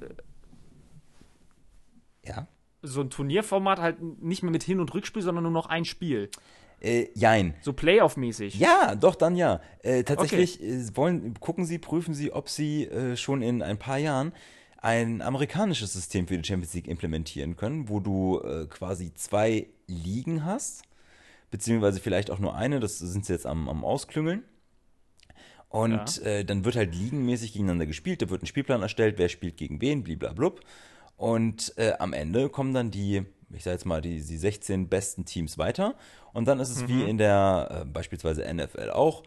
ja. So ein Turnierformat halt nicht mehr mit Hin- und Rückspiel, sondern nur noch ein Spiel. Äh, jein. So Playoff-mäßig. Ja, doch, dann ja. Äh, tatsächlich okay. Äh, wollen, gucken Sie, prüfen Sie, ob Sie äh, schon in ein paar Jahren ein amerikanisches System für die Champions League implementieren können, wo du äh, quasi zwei Ligen hast, beziehungsweise vielleicht auch nur eine, das sind sie jetzt am, am Ausklüngeln. Und ja. äh, dann wird halt ligenmäßig gegeneinander gespielt, da wird ein Spielplan erstellt, wer spielt gegen wen, bliblablub. Und äh, am Ende kommen dann die, ich sag jetzt mal, die, die 16 besten Teams weiter. Und dann ist es mhm. wie in der äh, beispielsweise NFL auch,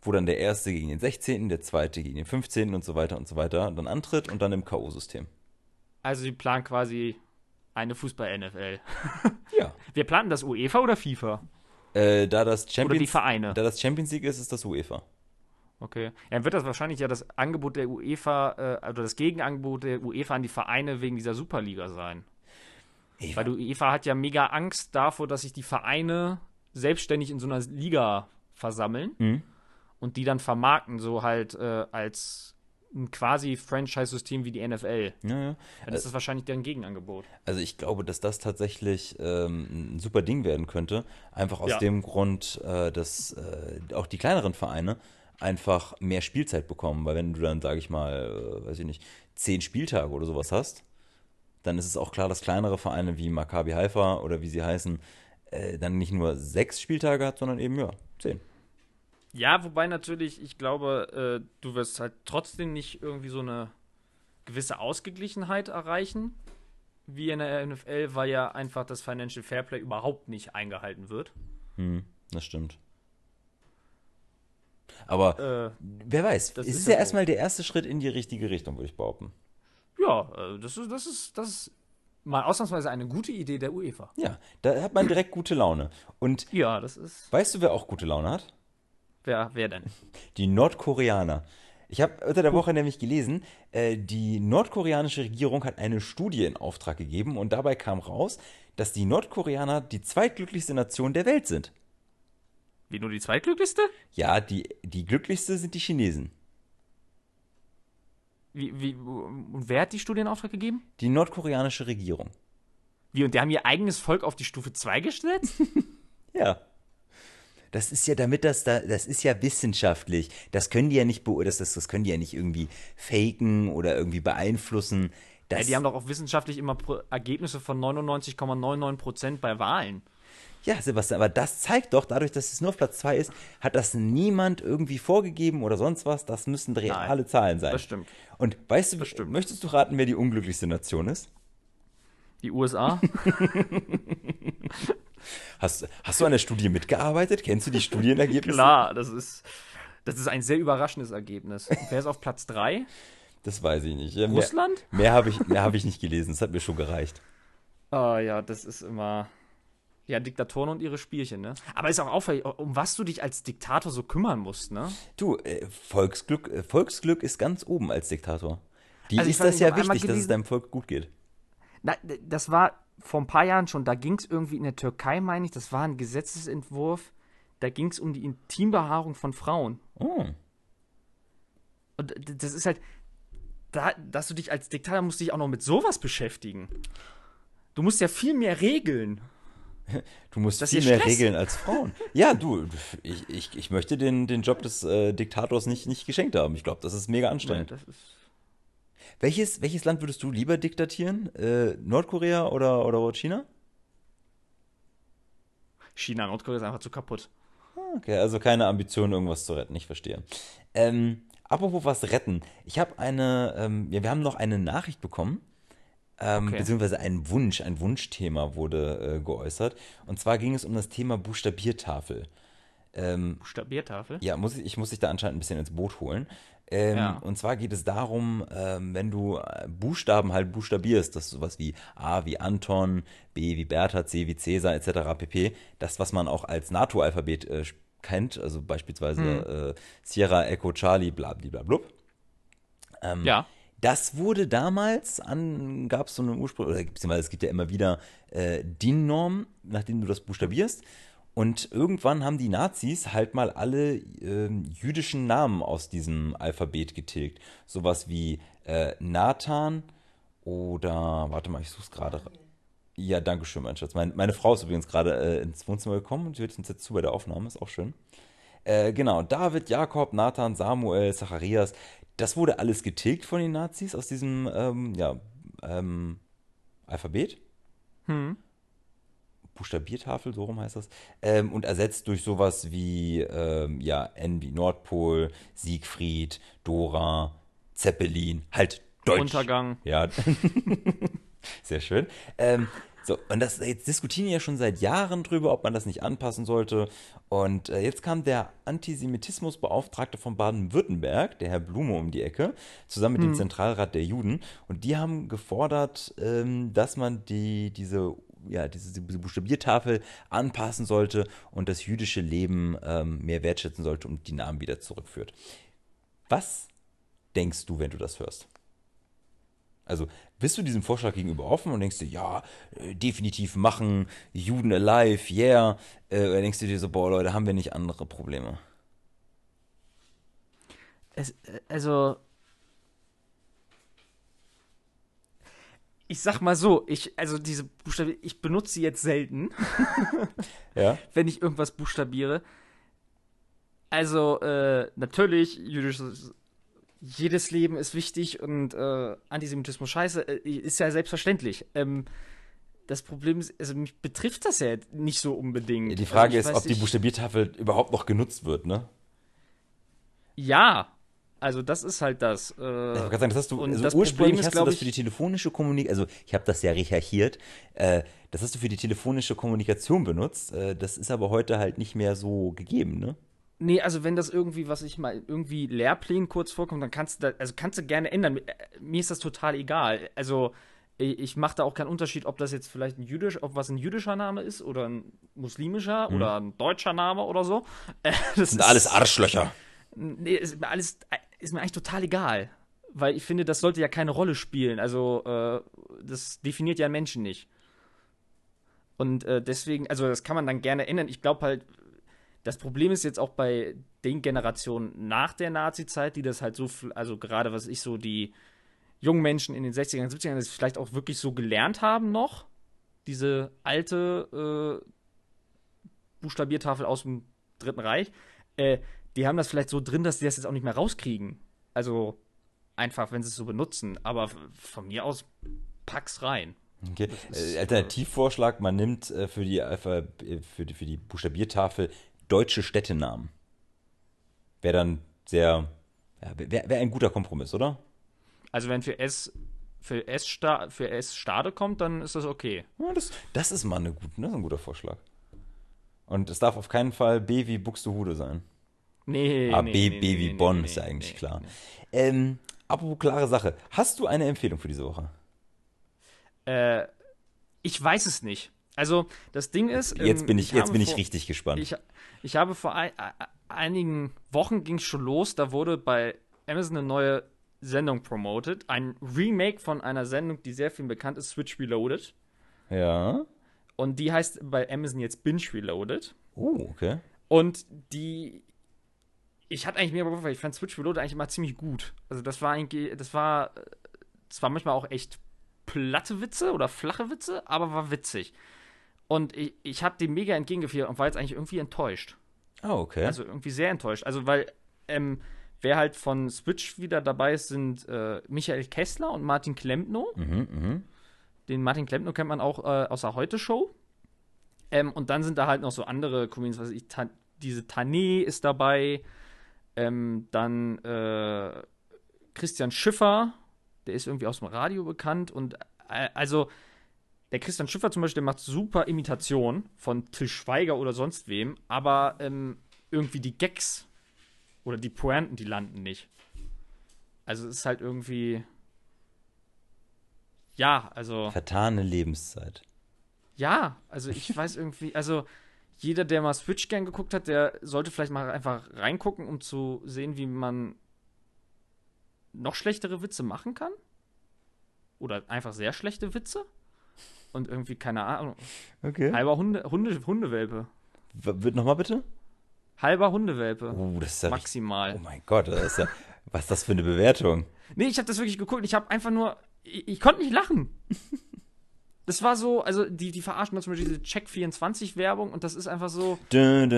wo dann der erste gegen den 16., der zweite gegen den 15. und so weiter und so weiter dann antritt und dann im K.O.-System. Also die planen quasi eine Fußball-NFL. ja. Wir planen das UEFA oder FIFA? Äh, da das Champions, oder die Vereine. Da das Champions League ist, ist das UEFA. Okay. Ja, dann wird das wahrscheinlich ja das Angebot der UEFA, äh, oder das Gegenangebot der UEFA an die Vereine wegen dieser Superliga sein. Ich Weil die UEFA hat ja mega Angst davor, dass sich die Vereine selbstständig in so einer Liga versammeln mhm. und die dann vermarkten, so halt äh, als ein quasi Franchise-System wie die NFL. Ja, ja. Dann ist das wahrscheinlich deren Gegenangebot. Also ich glaube, dass das tatsächlich ähm, ein super Ding werden könnte. Einfach aus ja. dem Grund, äh, dass äh, auch die kleineren Vereine einfach mehr Spielzeit bekommen. Weil wenn du dann, sage ich mal, äh, weiß ich nicht, zehn Spieltage oder sowas hast, dann ist es auch klar, dass kleinere Vereine wie Maccabi Haifa oder wie sie heißen, äh, dann nicht nur sechs Spieltage hat, sondern eben, ja, zehn. Ja, wobei natürlich, ich glaube, äh, du wirst halt trotzdem nicht irgendwie so eine gewisse Ausgeglichenheit erreichen, wie in der NFL, weil ja einfach das Financial Fairplay überhaupt nicht eingehalten wird. Hm, das stimmt. Aber äh, wer weiß, es ist, ja erstmal der erste Schritt in die richtige Richtung, würde ich behaupten. Ja, äh, das ist, das ist, das ist mal ausnahmsweise eine gute Idee der UEFA. Ja, da hat man direkt gute Laune. Und ja, das ist. Weißt du, wer auch gute Laune hat? Wer, wer denn? Die Nordkoreaner. Ich habe unter der Woche nämlich gelesen, äh, die nordkoreanische Regierung hat eine Studie in Auftrag gegeben und dabei kam raus, dass die Nordkoreaner die zweitglücklichste Nation der Welt sind. Wie nur die zweitglücklichste? Ja, die, die glücklichste sind die Chinesen. Wie, wie, und wer hat die Studie in Auftrag gegeben? Die nordkoreanische Regierung. Wie, und die haben ihr eigenes Volk auf die Stufe 2 gestellt? ja. Das ist ja, damit das da, das ist ja wissenschaftlich. Das können die ja nicht das, das, das können die ja nicht irgendwie faken oder irgendwie beeinflussen. ja, die haben doch auch wissenschaftlich immer Ergebnisse von 99,99% bei Wahlen. Ja, Sebastian, aber das zeigt doch, dadurch, dass es nur auf Platz 2 ist, hat das niemand irgendwie vorgegeben oder sonst was. Das müssen reale Nein, Zahlen sein. Das stimmt. Und weißt du, möchtest du raten, wer die unglücklichste Nation ist? Die USA? hast, hast du an der Studie mitgearbeitet? Kennst du die Studienergebnisse? Klar, das ist, das ist ein sehr überraschendes Ergebnis. wer ist auf Platz 3? Das weiß ich nicht. Russland? Mehr, mehr habe ich, hab ich nicht gelesen. Das hat mir schon gereicht. Ah oh, ja, das ist immer. Ja, Diktatoren und ihre Spielchen, ne? Aber ist auch auffällig, um was du dich als Diktator so kümmern musst, ne? Du, äh, Volksglück, äh, Volksglück ist ganz oben als Diktator. Die also ist das ja wichtig, dass es deinem Volk gut geht. Na, das war vor ein paar Jahren schon, da ging es irgendwie in der Türkei, meine ich, das war ein Gesetzesentwurf, da ging es um die Intimbehaarung von Frauen. Oh. Und das ist halt, da, dass du dich als Diktator musst dich auch noch mit sowas beschäftigen. Du musst ja viel mehr regeln. Du musst Das viel mehr Stress. regeln als Frauen. Ja, du, ich, ich, ich möchte den, den Job des äh, Diktators nicht, nicht geschenkt haben. Ich glaube, das ist mega anstrengend. Das ist, Welches, welches Land würdest du lieber diktatieren? Äh, Nordkorea oder, oder China? China, Nordkorea ist einfach zu kaputt. Okay, also keine Ambition, irgendwas zu retten. Ich verstehe. Ähm, apropos was retten. Ich habe eine, ähm, ja, wir haben noch eine Nachricht bekommen. Ähm, Okay. Beziehungsweise ein Wunsch, ein Wunschthema wurde äh, geäußert. Und zwar ging es um das Thema Buchstabiertafel. Ähm, Buchstabiertafel? ja, muss ich, ich muss dich da anscheinend ein bisschen ins Boot holen. Ähm, Ja. Und zwar geht es darum, ähm, wenn du äh, Buchstaben halt buchstabierst, das ist sowas wie A wie Anton, B wie Bertha, C wie Cäsar etc. pp. Das, was man auch als NATO-Alphabet äh, kennt, also beispielsweise äh, Sierra, Echo, Charlie, bla bla blub. Ähm, Ja. Das wurde damals an, gab es so eine Ursprung, oder beziehungsweise es gibt ja immer wieder äh, DIN-Normen, nachdem du das buchstabierst. Und irgendwann haben die Nazis halt mal alle ähm, jüdischen Namen aus diesem Alphabet getilgt. Sowas wie äh, Nathan oder, warte mal, ich such's gerade. Ja, danke schön, mein Schatz. Mein, meine Frau ist übrigens gerade äh, ins Wohnzimmer gekommen und sie hört uns jetzt zu bei der Aufnahme, ist auch schön. Äh, genau, David, Jakob, Nathan, Samuel, Zacharias, das wurde alles getilgt von den Nazis aus diesem ähm, ja, ähm, Alphabet. Hm. Buchstabiertafel, so rum heißt das, ähm, und ersetzt durch sowas wie ähm, ja, N wie Nordpol, Siegfried, Dora, Zeppelin, halt Deutsch. Untergang. Ja, sehr schön. Ähm, so, und das jetzt diskutieren ja schon seit Jahren drüber, ob man das nicht anpassen sollte. Und äh, jetzt kam der Antisemitismusbeauftragte von Baden-Württemberg, der Herr Blume, um die Ecke, zusammen mit dem Zentralrat der Juden. Und die haben gefordert, ähm, dass man die, diese, ja, diese, diese Buchstabiertafel anpassen sollte und das jüdische Leben ähm, mehr wertschätzen sollte und die Namen wieder zurückführt. Was denkst du, wenn du das hörst? Also bist du diesem Vorschlag gegenüber offen und denkst dir, ja, äh, definitiv machen, Juden alive, yeah. Äh, oder denkst du dir so, boah, Leute, haben wir nicht andere Probleme? Es, äh, also. Ich sag mal so, ich, also diese Buchstaben, ich benutze sie jetzt selten, Ja. wenn ich irgendwas buchstabiere. Also, äh, natürlich, jüdisches, jedes Leben ist wichtig und äh, Antisemitismus scheiße, äh, ist ja selbstverständlich. Ähm, das Problem ist, also mich betrifft das ja nicht so unbedingt. Die Frage also ich ist, ob die Buchstabiertafel überhaupt noch genutzt wird, ne? Ja, also das ist halt das. Äh, Ich wollte gerade sagen, das hast du, also das ursprünglich ist, hast du das ich- für die telefonische Kommunikation, also ich habe das ja recherchiert, äh, das hast du für die telefonische Kommunikation benutzt, äh, das ist aber heute halt nicht mehr so gegeben, ne? Nee, also wenn das irgendwie, was ich mal, irgendwie Lehrplänen kurz vorkommt, dann kannst du da, also kannst du gerne ändern. Äh, Mir ist das total egal. Also ich, mache da auch keinen Unterschied, ob das jetzt vielleicht ein jüdisch, ob was ein jüdischer Name ist oder ein muslimischer oder ein deutscher Name oder so. Äh, das. Sind alles ist, Arschlöcher. nee, ist mir alles, ist mir eigentlich total egal. Weil ich finde, das sollte ja keine Rolle spielen. Also, äh, das definiert ja einen Menschen nicht. Und äh, deswegen, also das kann man dann gerne ändern. Ich glaube halt, das Problem ist jetzt auch bei den Generationen nach der Nazi-Zeit, die das halt so, also gerade was ich so, die jungen Menschen in den 60ern, 70ern, das vielleicht auch wirklich so gelernt haben noch. Diese alte äh, Buchstabiertafel aus dem Dritten Reich. Äh, die haben das vielleicht so drin, dass die das jetzt auch nicht mehr rauskriegen. Also einfach, wenn sie es so benutzen. Aber von mir aus pack's rein. Okay. Äh, Alternativvorschlag, man nimmt äh, für, die Alpha, äh, für, die, für die Buchstabiertafel deutsche Städtenamen. Wäre dann sehr, ja, wäre wär ein guter Kompromiss, oder? Also wenn für S für S, Sta für S Stade kommt, dann ist das okay. Ja, das, das ist mal eine gut, das ist ein guter Vorschlag. Und es darf auf keinen Fall B wie Buxtehude sein. Nee, Ah, nee, B, nee, B wie nee, Bonn ist ja eigentlich klar. Ähm, apropos klare Sache. Hast du eine Empfehlung für diese Woche? Äh, ich weiß es nicht. Also das Ding ist, Jetzt ähm, bin ich, jetzt bin ich vor- richtig gespannt. Ich, ich habe vor ein, ein- einigen Wochen ging es schon los, da wurde bei Amazon eine neue Sendung promoted. Ein Remake von einer Sendung, die sehr viel bekannt ist, Switch Reloaded. ja. Und die heißt bei Amazon jetzt Binge Reloaded. Oh, okay. Und die. Ich hatte eigentlich mehr Bock, weil ich fand Switch Reloaded eigentlich immer ziemlich gut. Also das war eigentlich, das war, das war manchmal auch echt platte Witze oder flache Witze, aber war witzig. Und ich, ich habe dem mega entgegengefiebert und war jetzt eigentlich irgendwie enttäuscht. Oh, okay. Also irgendwie sehr enttäuscht. Also weil, ähm, wer halt von Switch wieder dabei ist, sind äh, Michael Kessler und Martin Klempno. mhm, mhm. Den Martin Klempno kennt man auch äh, aus der Heute-Show. Ähm, und dann sind da halt noch so andere Comedians, was ich, Ta diese Tané ist dabei. Ähm, dann äh, Christian Schiffer, der ist irgendwie aus dem Radio bekannt. Und äh, also, der Christian Schiffer zum Beispiel, der macht super Imitation von Till Schweiger oder sonst wem, aber ähm, irgendwie die Gags oder die Pointen, die landen nicht. Also es ist halt irgendwie. Ja, also. Vertane Lebenszeit. Ja, also ich weiß irgendwie, also jeder, der mal Switch Gang geguckt hat, der sollte vielleicht mal einfach reingucken, um zu sehen, wie man noch schlechtere Witze machen kann. Oder einfach sehr schlechte Witze. Und irgendwie, keine Ahnung, Okay. halber Hunde, Hunde, Hundewelpe. Wird nochmal bitte? Halber Hundewelpe. Oh, das ist ja richtig, maximal. Oh mein Gott, das ist ja. Was ist das für eine Bewertung? Nee, ich habe das wirklich geguckt. Ich habe einfach nur. Ich, ich konnte nicht lachen. Das war so, also die, die verarschen da zum Beispiel diese Check24-Werbung und das ist einfach so. Dun,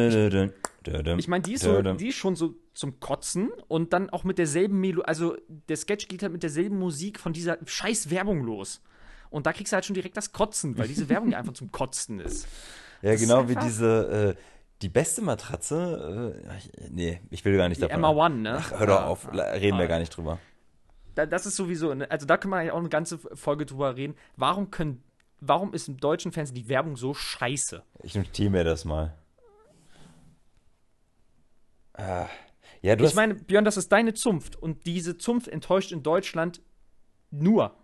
Ich meine, die ist so, die ist schon so zum Kotzen und dann auch mit derselben Melodie. Also der Sketch geht halt mit derselben Musik von dieser scheiß Werbung los. Und da kriegst du halt schon direkt das Kotzen, weil diese Werbung ja einfach zum Kotzen ist. Ja, Das ist genau wie einfach- diese. Äh, die beste Matratze. Äh, nee, ich will gar nicht Die davon. Emma One, ne? Ach, hör doch Ja, auf, ja. la- reden wir Ah. gar nicht drüber. Da, das ist sowieso, ne, also da können wir eigentlich auch eine ganze Folge drüber reden. Warum können, warum ist im deutschen Fernsehen die Werbung so scheiße? Ich notiere mir das mal. Ah, ja, du Ich meine, Björn, das ist deine Zunft und diese Zunft enttäuscht in Deutschland nur.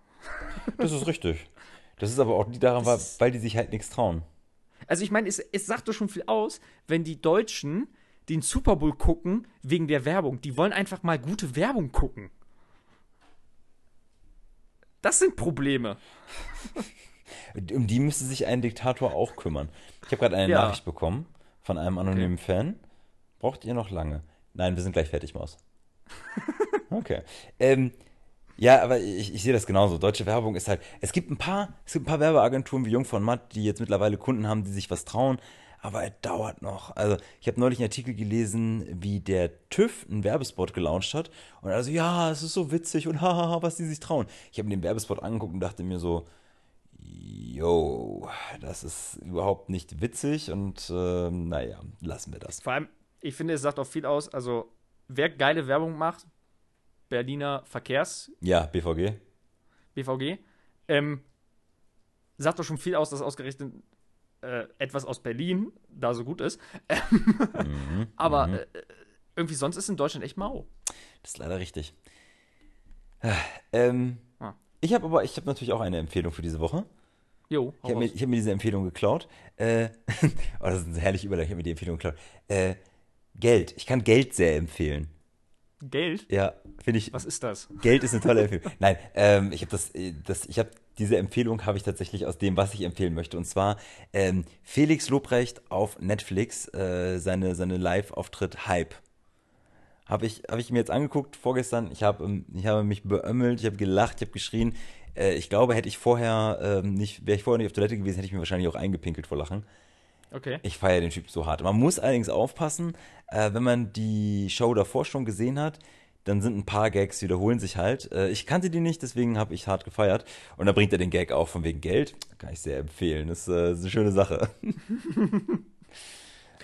Das ist richtig. Das ist aber auch die daran, weil, weil die sich halt nichts trauen. Also ich meine, es, es sagt doch schon viel aus, wenn die Deutschen den Super Bowl gucken wegen der Werbung. Die wollen einfach mal gute Werbung gucken. Das sind Probleme. Um die müsste sich ein Diktator auch kümmern. Ich habe gerade eine Ja. Nachricht bekommen von einem anonymen Fan. Braucht ihr noch lange? Nein, wir sind gleich fertig, Maus. Okay. Ähm, ja, aber ich, ich sehe das genauso. Deutsche Werbung ist halt. Es gibt ein paar, es gibt ein paar Werbeagenturen wie Jung von Matt, die jetzt mittlerweile Kunden haben, die sich was trauen. Aber es dauert noch. Also, ich habe neulich einen Artikel gelesen, wie der TÜV einen Werbespot gelauncht hat. Und also, ja, es ist so witzig und hahaha, was die sich trauen. Ich habe mir den Werbespot angeguckt und dachte mir so, yo, das ist überhaupt nicht witzig und ähm, naja, lassen wir das. Vor allem, ich finde, es sagt auch viel aus. Also, wer geile Werbung macht, Berliner Verkehrs, Ja, BVG. BVG, ähm, sagt doch schon viel aus, dass ausgerechnet äh, etwas aus Berlin da so gut ist. Mhm, Aber mhm. äh, irgendwie sonst ist in Deutschland echt mau. Das ist leider richtig. Ah, Ähm, Ah. Ich habe aber, ich habe natürlich auch eine Empfehlung für diese Woche. Jo, Ich habe mir, hab mir diese Empfehlung geklaut. Äh, oh, das ist eine herrliche Überleitung. Ich habe mir die Empfehlung geklaut. Äh, Geld. Ich kann Geld sehr empfehlen. Geld? Ja, finde ich. Was ist das? Geld ist eine tolle Empfehlung. Nein, ähm, ich habe das, äh, das, ich habe diese Empfehlung habe ich tatsächlich aus dem, was ich empfehlen möchte. Und zwar ähm, Felix Lobrecht auf Netflix, äh, seine, seine Live-Auftritt Hype. Habe ich, hab ich mir jetzt angeguckt vorgestern. Ich habe ähm, ich habe mich beömmelt, ich habe gelacht, ich habe geschrien. Äh, ich glaube, hätte ich vorher ähm, nicht, wäre ich vorher nicht auf Toilette gewesen, hätte ich mir wahrscheinlich auch eingepinkelt vor Lachen. Okay. Ich feiere den Typ so hart. Man muss allerdings aufpassen, äh, wenn man die Show davor schon gesehen hat, dann sind ein paar Gags, die wiederholen sich halt. Äh, ich kannte die nicht, deswegen habe ich hart gefeiert. Und da bringt er den Gag auch von wegen Geld. Kann ich sehr empfehlen. Das äh, ist eine schöne Sache.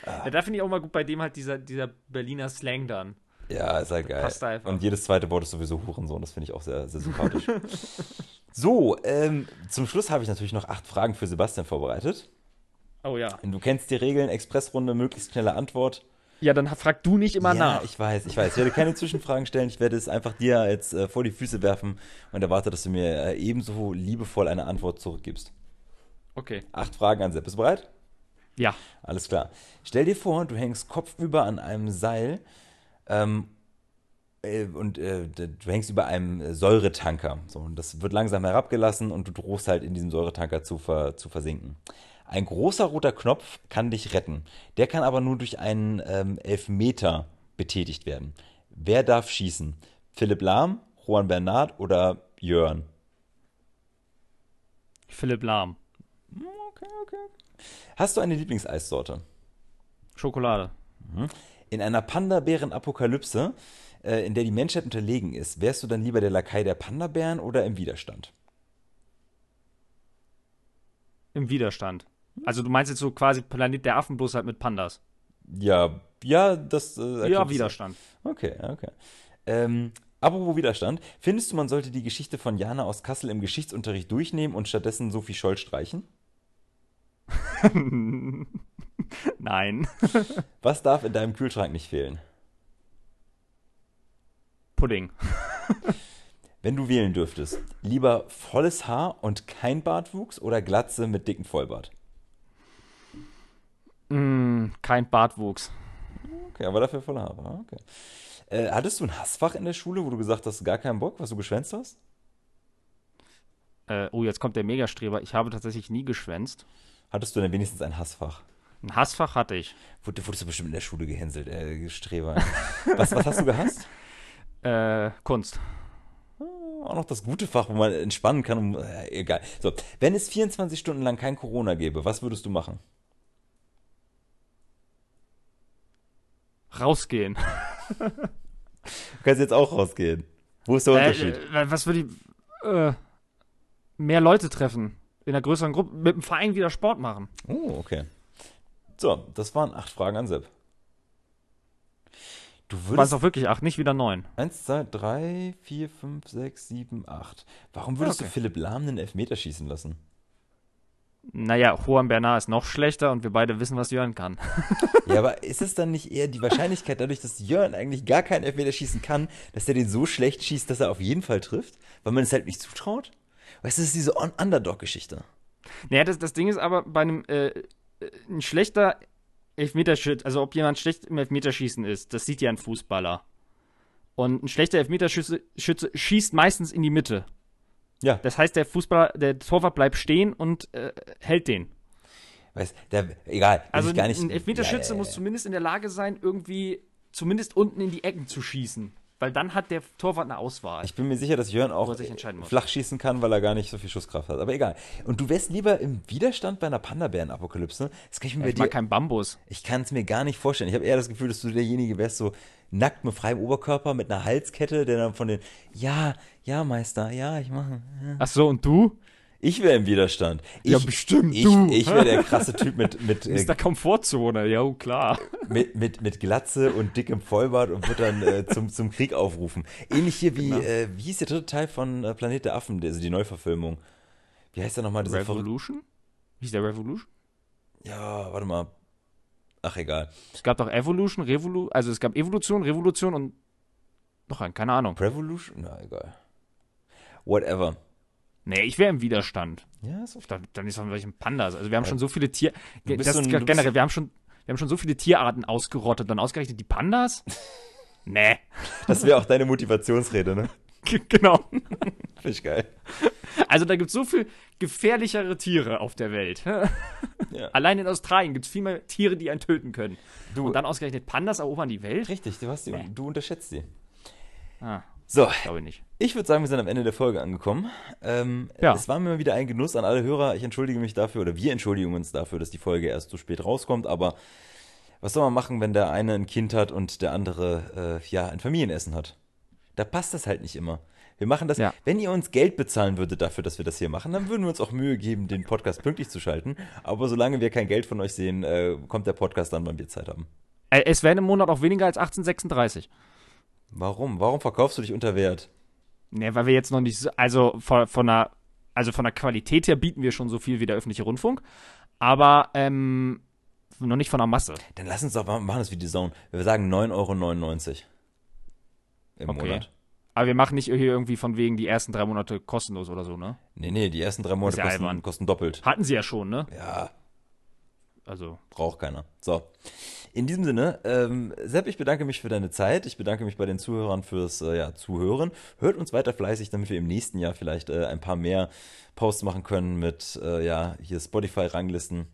Ja, da finde ich auch mal gut bei dem halt dieser, dieser Berliner Slang dann. Ja, ist halt geil. Passt einfach. Und jedes zweite Wort ist sowieso Hurensohn. Das finde ich auch sehr, sehr sympathisch. so, ähm, zum Schluss habe ich natürlich noch acht Fragen für Sebastian vorbereitet. Oh ja. Du kennst die Regeln, Expressrunde, möglichst schnelle Antwort. Ja, dann frag du nicht immer ja, nach. ich weiß, ich weiß. Ich werde keine Zwischenfragen stellen. Ich werde es einfach dir jetzt äh, vor die Füße werfen und erwarte, dass du mir äh, ebenso liebevoll eine Antwort zurückgibst. Okay. Acht Fragen an Sepp. Bist du bereit? Ja. Alles klar. Stell dir vor, du hängst kopfüber an einem Seil ähm, äh, und äh, du hängst über einem Säuretanker. So, und das wird langsam herabgelassen und du drohst halt in diesem Säuretanker zu, ver, zu versinken. Ein großer roter Knopf kann dich retten. Der kann aber nur durch einen ähm, Elfmeter betätigt werden. Wer darf schießen? Philipp Lahm, Juan Bernard oder Jörn? Philipp Lahm. Okay, okay. Hast du eine Lieblingseissorte? Schokolade. In einer Panda-Bären-Apokalypse, äh, in der die Menschheit unterlegen ist, wärst du dann lieber der Lakai der Panda-Bären oder im Widerstand? Im Widerstand. Also du meinst jetzt so quasi Planet der Affen bloß halt mit Pandas. Ja, ja, das. Äh, Ja. Widerstand. Okay, okay. Ähm, apropos Widerstand, findest du, man sollte die Geschichte von Jana aus Kassel im Geschichtsunterricht durchnehmen und stattdessen Sophie Scholl streichen? Nein. Was darf in deinem Kühlschrank nicht fehlen? Pudding. Wenn du wählen dürftest, lieber volles Haar und kein Bartwuchs oder Glatze mit dicken Vollbart? Mm, kein Bartwuchs. Okay, aber dafür volle Haare. Okay. Äh, hattest du ein Hassfach in der Schule, wo du gesagt hast, gar keinen Bock, was du geschwänzt hast? Äh, oh, jetzt kommt der Megastreber. Ich habe tatsächlich nie geschwänzt. Hattest du denn wenigstens ein Hassfach? Ein Hassfach hatte ich. Wurde, wurdest du bestimmt in der Schule gehänselt, äh, Streber. was, was hast du gehasst? Äh, Kunst. Auch noch das gute Fach, wo man entspannen kann. Um, äh, egal. So, wenn es 24 Stunden lang kein Corona gäbe, was würdest du machen? Rausgehen. Du kannst jetzt auch rausgehen. Wo ist der Unterschied? Äh, äh, was würde ich. Äh, mehr Leute treffen. In einer größeren Gruppe. Mit dem Verein wieder Sport machen. Oh, okay. So, das waren acht Fragen an Sepp. Du Waren es würdest. auch wirklich acht, nicht wieder neun. Eins, zwei, drei, vier, fünf, sechs, sieben, acht. Warum würdest Okay. du Philipp Lahm einen Elfmeter schießen lassen? Naja, Juan Bernard ist noch schlechter und wir beide wissen, was Jörn kann. Ja, aber ist es dann nicht eher die Wahrscheinlichkeit, dadurch, dass Jörn eigentlich gar keinen Elfmeter schießen kann, dass er den so schlecht schießt, dass er auf jeden Fall trifft? Weil man es halt nicht zutraut? Weißt du, das ist diese Un- Underdog-Geschichte. Naja, das, das Ding ist aber bei einem äh, äh, ein schlechter Elfmeterschütze, also ob jemand schlecht im Elfmeterschießen ist, das sieht ja ein Fußballer. Und ein schlechter Elfmeterschütze Schütze schießt meistens in die Mitte. Ja. Das heißt, der Fußballer, der Torwart bleibt stehen und äh, hält den. Weißt der, egal. Also ich gar nicht, ein Elfmeterschütze Ja, ja, muss ja. zumindest in der Lage sein, irgendwie zumindest unten in die Ecken zu schießen. Weil dann hat der Torwart eine Auswahl. Ich bin mir sicher, dass Jörn auch flach schießen kann, weil er gar nicht so viel Schusskraft hat. Aber egal. Und du wärst lieber im Widerstand bei einer Panda-Bären-Apokalypse? Das kann ich mir bei ich mag dir. keinen Bambus. Ich kann es mir gar nicht vorstellen. Ich habe eher das Gefühl, dass du derjenige wärst, so nackt mit freiem Oberkörper, mit einer Halskette, der dann von den, ja, ja, Meister, ja, ich mache. Ja. Ach so, und du? Ich wäre im Widerstand. Ich, Ja, bestimmt, Ich, du. ich wäre der krasse Typ mit, mit, Ist äh, der Komfortzone, ja, klar. mit, mit, mit Glatze und dickem Vollbart und wird dann äh, zum, zum Krieg aufrufen. Ähnlich hier wie, Genau. äh, wie hieß der dritte Teil von äh, Planet der Affen, also die Neuverfilmung. Wie heißt der nochmal? Revolution? Wie ist der Revolution? Ja, warte mal. Ach, egal. Es gab doch Evolution, Revolu also es gab Evolution, Revolution und noch ein, keine Ahnung. Revolution? Na, egal. Whatever. Nee, ich wäre im Widerstand. Ja, ist okay. Dann, dann ist doch welchen Pandas. Also wir haben schon so viele Tier. Das so ein- generell, wir haben schon, wir haben schon so viele Tierarten ausgerottet. Dann ausgerechnet die Pandas? nee. Das wäre auch deine Motivationsrede, ne? Genau. Finde ich geil. Also da gibt es so viel gefährlichere Tiere auf der Welt. Ja. Allein in Australien gibt es viel mehr Tiere, die einen töten können. Du, Und dann ausgerechnet Pandas erobern die Welt? richtig, du, hast die, Nee. du unterschätzt sie. Ah, So, glaube ich nicht. ich würde sagen, wir sind am Ende der Folge angekommen. Ähm, Ja. Es war mir mal wieder ein Genuss an alle Hörer. Ich entschuldige mich dafür, oder wir entschuldigen uns dafür, dass die Folge erst so spät rauskommt, aber was soll man machen, wenn der eine ein Kind hat und der andere, äh, ja, ein Familienessen hat? Da passt das halt nicht immer. Wir machen das, Ja. wenn ihr uns Geld bezahlen würdet dafür, dass wir das hier machen, dann würden wir uns auch Mühe geben, den Podcast pünktlich zu schalten. Aber solange wir kein Geld von euch sehen, äh, kommt der Podcast dann, wann wir Zeit haben. Äh, Es werden im Monat auch weniger als 1836. Warum? Warum verkaufst du dich unter Wert? Ne, weil wir jetzt noch nicht, so- also von, von der, also von der Qualität her bieten wir schon so viel wie der öffentliche Rundfunk, aber ähm, noch nicht von der Masse. Dann lass uns doch machen das wie die Zone. Wir sagen 9,99 Euro im Okay. Monat. Aber wir machen nicht hier irgendwie von wegen die ersten drei Monate kostenlos oder so, ne? Nee, nee, die ersten drei Monate ja kosten, kosten doppelt. Hatten sie ja schon, ne? Ja, Also, braucht keiner. So. In diesem Sinne, ähm, Sepp, ich bedanke mich für deine Zeit. Ich bedanke mich bei den Zuhörern fürs äh, ja, Zuhören. Hört uns weiter fleißig, damit wir im nächsten Jahr vielleicht äh, ein paar mehr Posts machen können mit äh, ja, hier Spotify-Ranglisten.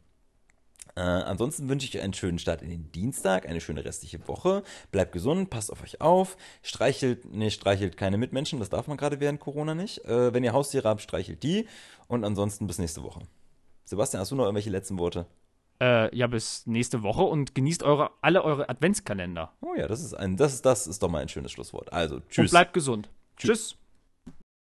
Äh, ansonsten wünsche ich euch einen schönen Start in den Dienstag, eine schöne restliche Woche. Bleibt gesund, passt auf euch auf. Streichelt, nee, streichelt keine Mitmenschen, das darf man gerade während Corona nicht. Äh, wenn ihr Haustiere habt, streichelt die. Und ansonsten bis nächste Woche. Sebastian, hast du noch irgendwelche letzten Worte? Äh, ja, bis nächste Woche und genießt eure, alle eure Adventskalender. Oh ja, das ist ein, das, das ist doch mal ein schönes Schlusswort. Also, tschüss. Und bleibt gesund. Tschüss. tschüss.